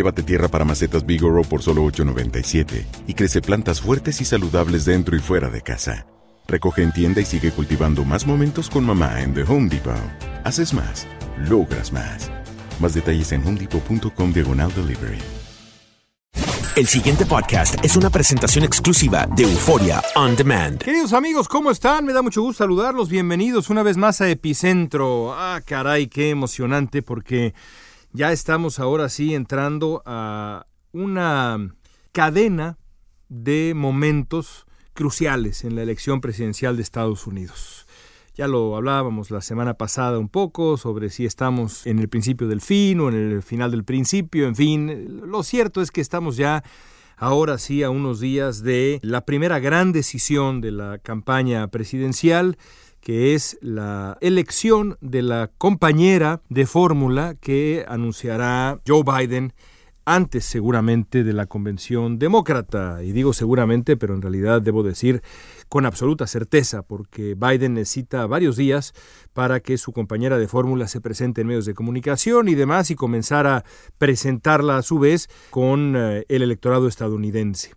Llévate tierra para macetas Bigoro por solo $8.97 y crece plantas fuertes y saludables dentro y fuera de casa. Recoge en tienda y sigue cultivando más momentos con mamá en The Home Depot. Haces más, logras más. Más detalles en homedepot.com diagonal delivery. El siguiente podcast es una presentación exclusiva de Euforia On Demand. Queridos amigos, ¿cómo están? Me da mucho gusto saludarlos. Bienvenidos una vez más a Epicentro. Ah, caray, qué emocionante porque ya estamos ahora sí entrando a una cadena de momentos cruciales en la elección presidencial de Estados Unidos. Ya lo hablábamos la semana pasada un poco sobre si estamos en el principio del fin o en el final del principio, en fin. Lo cierto es que estamos ya ahora sí a unos días de la primera gran decisión de la campaña presidencial que es la elección de la compañera de fórmula que anunciará Joe Biden antes seguramente de la convención demócrata. Y digo seguramente, pero en realidad debo decir con absoluta certeza, porque Biden necesita varios días para que su compañera de fórmula se presente en medios de comunicación y demás y comenzar a presentarla a su vez con eh, el electorado estadounidense.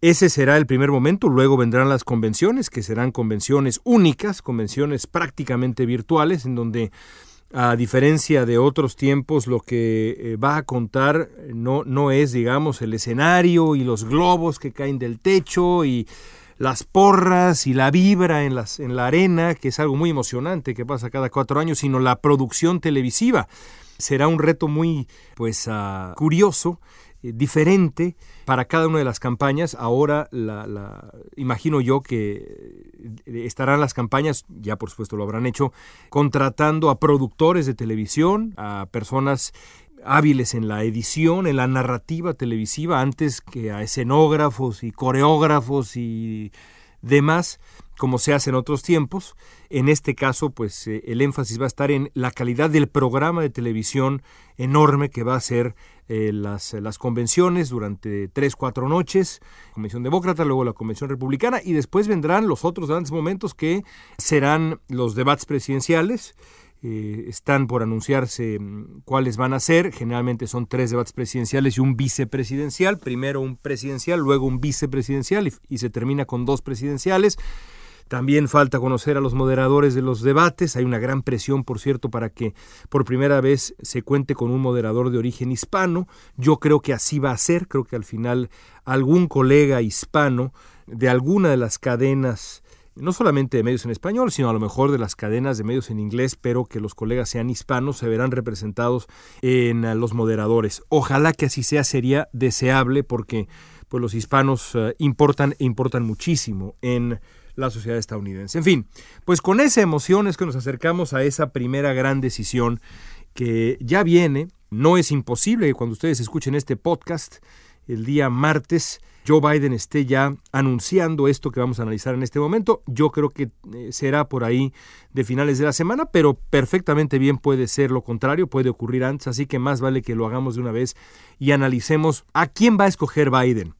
Ese será el primer momento, luego vendrán las convenciones, que serán convenciones únicas, convenciones prácticamente virtuales, en donde a diferencia de otros tiempos, lo que eh, va a contar no, no es, digamos, el escenario y los globos que caen del techo y las porras y la vibra en, las, en la arena, que es algo muy emocionante que pasa cada cuatro años, sino la producción televisiva. Será un reto muy, pues, uh, curioso eh, diferente para cada una de las campañas. Ahora la, imagino yo que estarán las campañas, ya por supuesto lo habrán hecho, contratando a productores de televisión, a personas hábiles en la edición, en la narrativa televisiva, antes que a escenógrafos y coreógrafos y demás, como se hace en otros tiempos. En este caso, pues eh, el énfasis va a estar en la calidad del programa de televisión enorme que va a ser eh, las, las, convenciones durante tres, cuatro noches, Convención Demócrata, luego la Convención Republicana, y después vendrán los otros grandes momentos que serán los debates presidenciales. Eh, están por anunciarse mm, cuáles van a ser. Generalmente son tres debates presidenciales y un vicepresidencial. Primero un presidencial, luego un vicepresidencial y se termina con dos presidenciales. También falta conocer a los moderadores de los debates. Hay una gran presión, por cierto, para que por primera vez se cuente con un moderador de origen hispano. Yo creo que así va a ser. Creo que al final algún colega hispano de alguna de las cadenas no solamente de medios en español, sino a lo mejor de las cadenas de medios en inglés, pero que los colegas sean hispanos, se verán representados en los moderadores. Ojalá que así sea, sería deseable porque pues, los hispanos uh, importan e importan muchísimo en la sociedad estadounidense. En fin, pues con esa emoción es que nos acercamos a esa primera gran decisión que ya viene. No es imposible que cuando ustedes escuchen este podcast el día martes Joe Biden esté ya anunciando esto que vamos a analizar en este momento. Yo creo que eh, será por ahí de finales de la semana, pero perfectamente bien puede ser lo contrario, puede ocurrir antes, así que más vale que lo hagamos de una vez y analicemos a quién va a escoger Biden.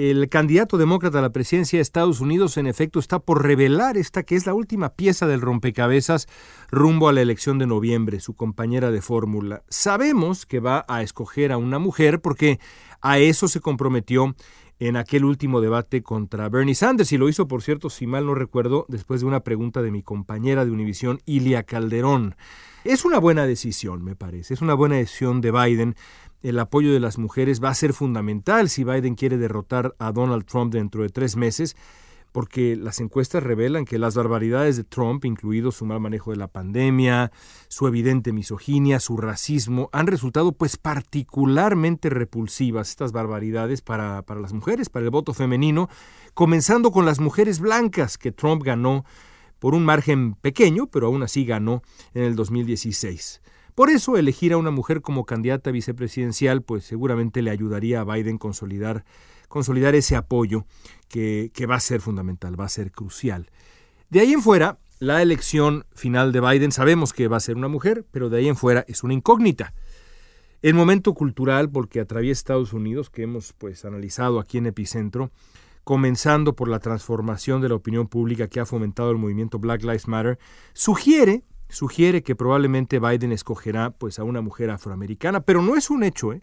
El candidato demócrata a la presidencia de Estados Unidos, en efecto, está por revelar esta que es la última pieza del rompecabezas rumbo a la elección de noviembre, su compañera de fórmula. Sabemos que va a escoger a una mujer porque a eso se comprometió en aquel último debate contra Bernie Sanders, y lo hizo, por cierto, si mal no recuerdo, después de una pregunta de mi compañera de Univisión, Ilia Calderón. Es una buena decisión, me parece, es una buena decisión de Biden. El apoyo de las mujeres va a ser fundamental si Biden quiere derrotar a Donald Trump dentro de tres meses porque las encuestas revelan que las barbaridades de Trump, incluido su mal manejo de la pandemia, su evidente misoginia, su racismo, han resultado pues particularmente repulsivas estas barbaridades para, para las mujeres, para el voto femenino, comenzando con las mujeres blancas que Trump ganó por un margen pequeño, pero aún así ganó en el 2016. Por eso elegir a una mujer como candidata vicepresidencial pues seguramente le ayudaría a Biden consolidar consolidar ese apoyo que, va a ser fundamental, va a ser crucial. De ahí en fuera, la elección final de Biden sabemos que va a ser una mujer, pero de ahí en fuera es una incógnita. El momento cultural porque atraviesa Estados Unidos, que hemos pues analizado aquí en Epicentro, comenzando por la transformación de la opinión pública que ha fomentado el movimiento Black Lives Matter, sugiere, sugiere que probablemente Biden escogerá pues a una mujer afroamericana, pero no es un hecho, ¿eh?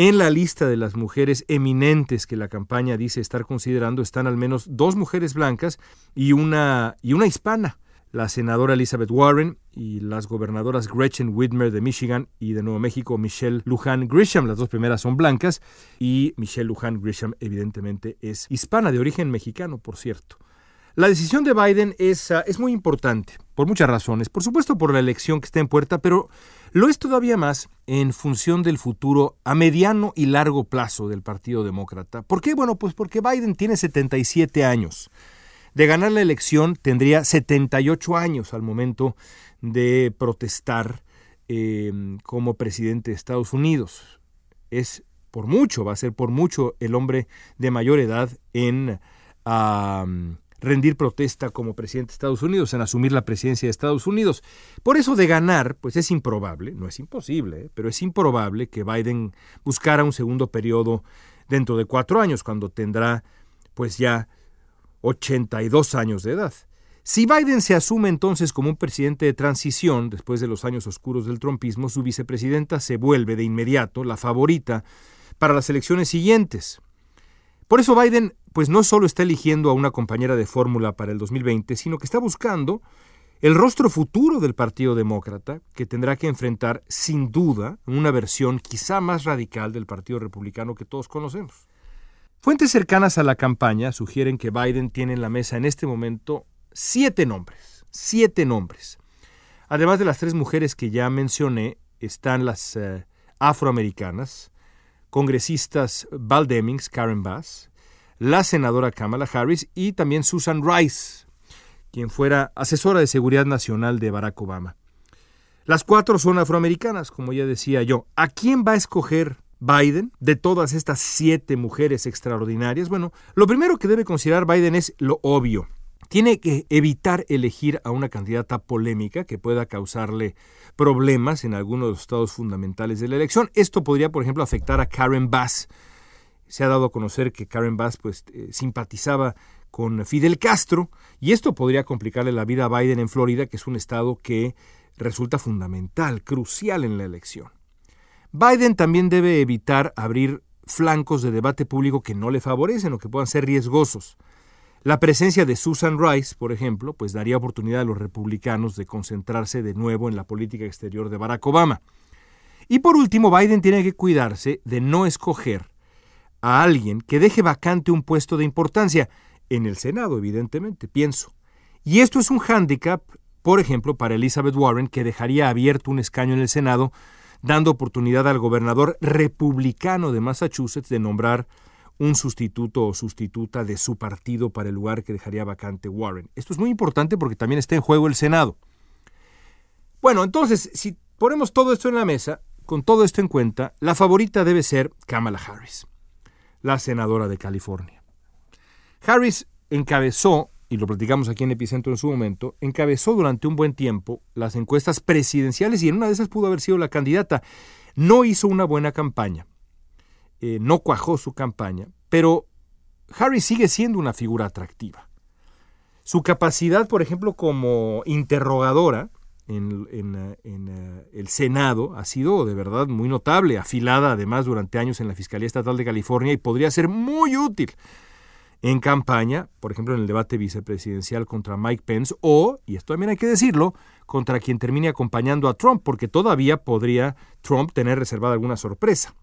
En la lista de las mujeres eminentes que la campaña dice estar considerando están al menos dos mujeres blancas y una, y una hispana, la senadora Elizabeth Warren y las gobernadoras Gretchen Whitmer de Michigan y de Nuevo México Michelle Lujan Grisham. Las dos primeras son blancas y Michelle Lujan Grisham evidentemente es hispana, de origen mexicano, por cierto. La decisión de Biden es, ah, es muy importante, por muchas razones. Por supuesto por la elección que está en puerta, pero lo es todavía más en función del futuro a mediano y largo plazo del Partido Demócrata. ¿Por qué? Bueno, pues porque Biden tiene 77 años. De ganar la elección tendría 78 años al momento de protestar eh, como presidente de Estados Unidos. Es por mucho, va a ser por mucho el hombre de mayor edad en rendir protesta como presidente de Estados Unidos, en asumir la presidencia de Estados Unidos. Por eso de ganar, pues es improbable, no es imposible, ¿eh? pero es improbable que Biden buscara un segundo periodo dentro de cuatro años, cuando tendrá pues ya 82 años de edad. Si Biden se asume entonces como un presidente de transición, después de los años oscuros del trumpismo, su vicepresidenta se vuelve de inmediato la favorita para las elecciones siguientes. Por eso Biden pues no solo está eligiendo a una compañera de fórmula para el 2020, sino que está buscando el rostro futuro del Partido Demócrata, que tendrá que enfrentar sin duda una versión quizá más radical del Partido Republicano que todos conocemos. Fuentes cercanas a la campaña sugieren que Biden tiene en la mesa en este momento siete nombres, siete nombres. Además de las tres mujeres que ya mencioné, están las eh, afroamericanas, congresistas Val Demings, Karen Bass, la senadora Kamala Harris y también Susan Rice, quien fuera asesora de seguridad nacional de Barack Obama. Las cuatro son afroamericanas, como ya decía yo. ¿A quién va a escoger Biden de todas estas siete mujeres extraordinarias? Bueno, lo primero que debe considerar Biden es lo obvio. Tiene que evitar elegir a una candidata polémica que pueda causarle problemas en algunos de los estados fundamentales de la elección. Esto podría, por ejemplo, afectar a Karen Bass, se ha dado a conocer que Karen Bass pues, eh, simpatizaba con Fidel Castro y esto podría complicarle la vida a Biden en Florida, que es un estado que resulta fundamental, crucial en la elección. Biden también debe evitar abrir flancos de debate público que no le favorecen o que puedan ser riesgosos. La presencia de Susan Rice, por ejemplo, pues daría oportunidad a los republicanos de concentrarse de nuevo en la política exterior de Barack Obama. Y por último, Biden tiene que cuidarse de no escoger a alguien que deje vacante un puesto de importancia, en el Senado, evidentemente, pienso. Y esto es un hándicap, por ejemplo, para Elizabeth Warren, que dejaría abierto un escaño en el Senado, dando oportunidad al gobernador republicano de Massachusetts de nombrar un sustituto o sustituta de su partido para el lugar que dejaría vacante Warren. Esto es muy importante porque también está en juego el Senado. Bueno, entonces, si ponemos todo esto en la mesa, con todo esto en cuenta, la favorita debe ser Kamala Harris. la senadora de California. Harris encabezó, y lo platicamos aquí en Epicentro en su momento, encabezó durante un buen tiempo las encuestas presidenciales y en una de esas pudo haber sido la candidata. No hizo una buena campaña, eh, no cuajó su campaña, pero Harris sigue siendo una figura atractiva. Su capacidad, por ejemplo, como interrogadora en, eh, el Senado ha sido de verdad muy notable, afilada además durante años en la Fiscalía Estatal de California y podría ser muy útil en campaña, por ejemplo en el debate vicepresidencial contra Mike Pence o, y esto también hay que decirlo, contra quien termine acompañando a Trump, porque todavía podría Trump tener reservada alguna sorpresa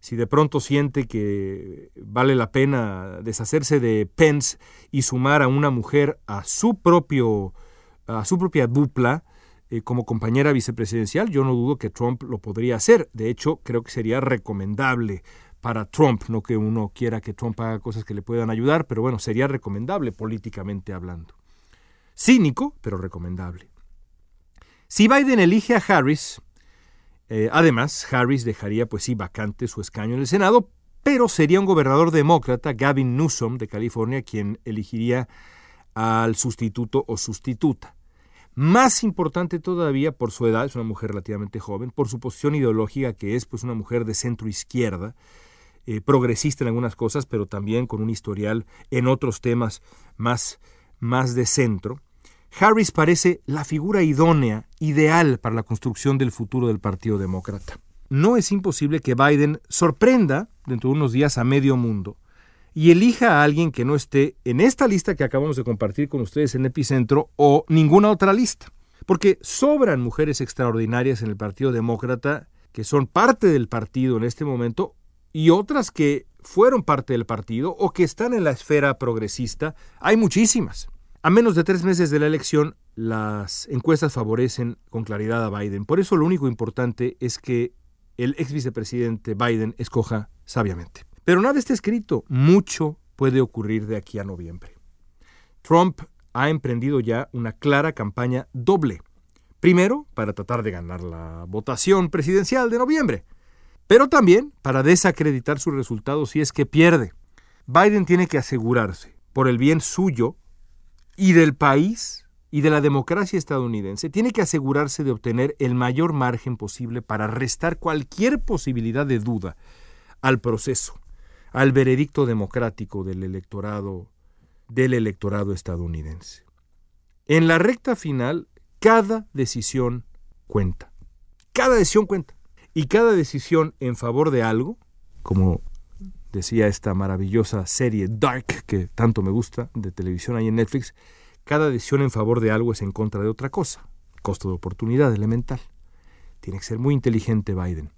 si de pronto siente que vale la pena deshacerse de Pence y sumar a una mujer a su propio a su propia dupla eh, como compañera vicepresidencial, yo no dudo que Trump lo podría hacer. De hecho, creo que sería recomendable para Trump, no que uno quiera que Trump haga cosas que le puedan ayudar, pero bueno, sería recomendable políticamente hablando. Cínico, pero recomendable. Si Biden elige a Harris, eh, además, Harris dejaría, pues sí, vacante su escaño en el Senado, pero sería un gobernador demócrata, Gavin Newsom, de California, quien elegiría al sustituto o sustituta. Más importante todavía por su edad, es una mujer relativamente joven, por su posición ideológica, que es pues una mujer de centro izquierda, eh, progresista en algunas cosas, pero también con un historial en otros temas más, más de centro. Harris parece la figura idónea, ideal para la construcción del futuro del Partido Demócrata. No es imposible que Biden sorprenda dentro de unos días a medio mundo y elija a alguien que no esté en esta lista que acabamos de compartir con ustedes en Epicentro o ninguna otra lista. Porque sobran mujeres extraordinarias en el Partido Demócrata que son parte del partido en este momento y otras que fueron parte del partido o que están en la esfera progresista. Hay muchísimas. A menos de tres meses de la elección, las encuestas favorecen con claridad a Biden. Por eso lo único importante es que el ex vicepresidente Biden escoja sabiamente. Pero nada está escrito. Mucho puede ocurrir de aquí a noviembre. Trump ha emprendido ya una clara campaña doble. Primero, para tratar de ganar la votación presidencial de noviembre, pero también para desacreditar su resultado si es que pierde. Biden tiene que asegurarse, por el bien suyo y del país y de la democracia estadounidense tiene que asegurarse de obtener el mayor margen posible para restar cualquier posibilidad de duda al proceso, al veredicto democrático del electorado del electorado estadounidense. En la recta final, cada decisión cuenta. Cada decisión cuenta. Y cada decisión en favor de algo, como decía esta maravillosa serie Dark, que tanto me gusta, de televisión ahí en Netflix, cada decisión en favor de algo es en contra de otra cosa. Costo de oportunidad elemental. Tiene que ser muy inteligente Biden.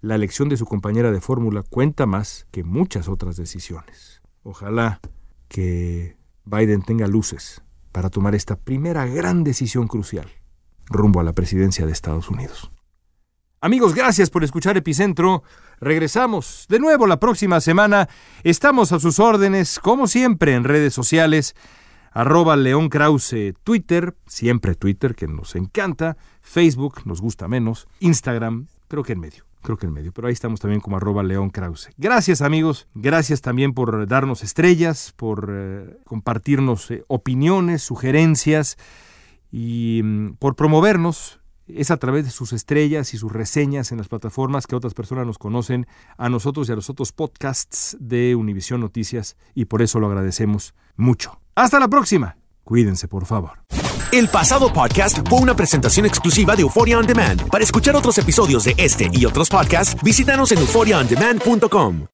La elección de su compañera de fórmula cuenta más que muchas otras decisiones. Ojalá que Biden tenga luces para tomar esta primera gran decisión crucial rumbo a la presidencia de Estados Unidos. Amigos, gracias por escuchar Epicentro. Regresamos de nuevo la próxima semana. Estamos a sus órdenes, como siempre, en redes sociales. Arroba León Krause Twitter, siempre Twitter, que nos encanta. Facebook, nos gusta menos. Instagram, creo que en medio creo que en medio, pero ahí estamos también como arroba León Krause. Gracias amigos, gracias también por darnos estrellas, por eh, compartirnos eh, opiniones, sugerencias y mm, por promovernos es a través de sus estrellas y sus reseñas en las plataformas que otras personas nos conocen, a nosotros y a los otros podcasts de Univisión Noticias, y por eso lo agradecemos mucho. Hasta la próxima. Cuídense, por favor. El pasado podcast fue una presentación exclusiva de Euphoria On Demand. Para escuchar otros episodios de este y otros podcasts, visítanos en euphoriaondemand.com.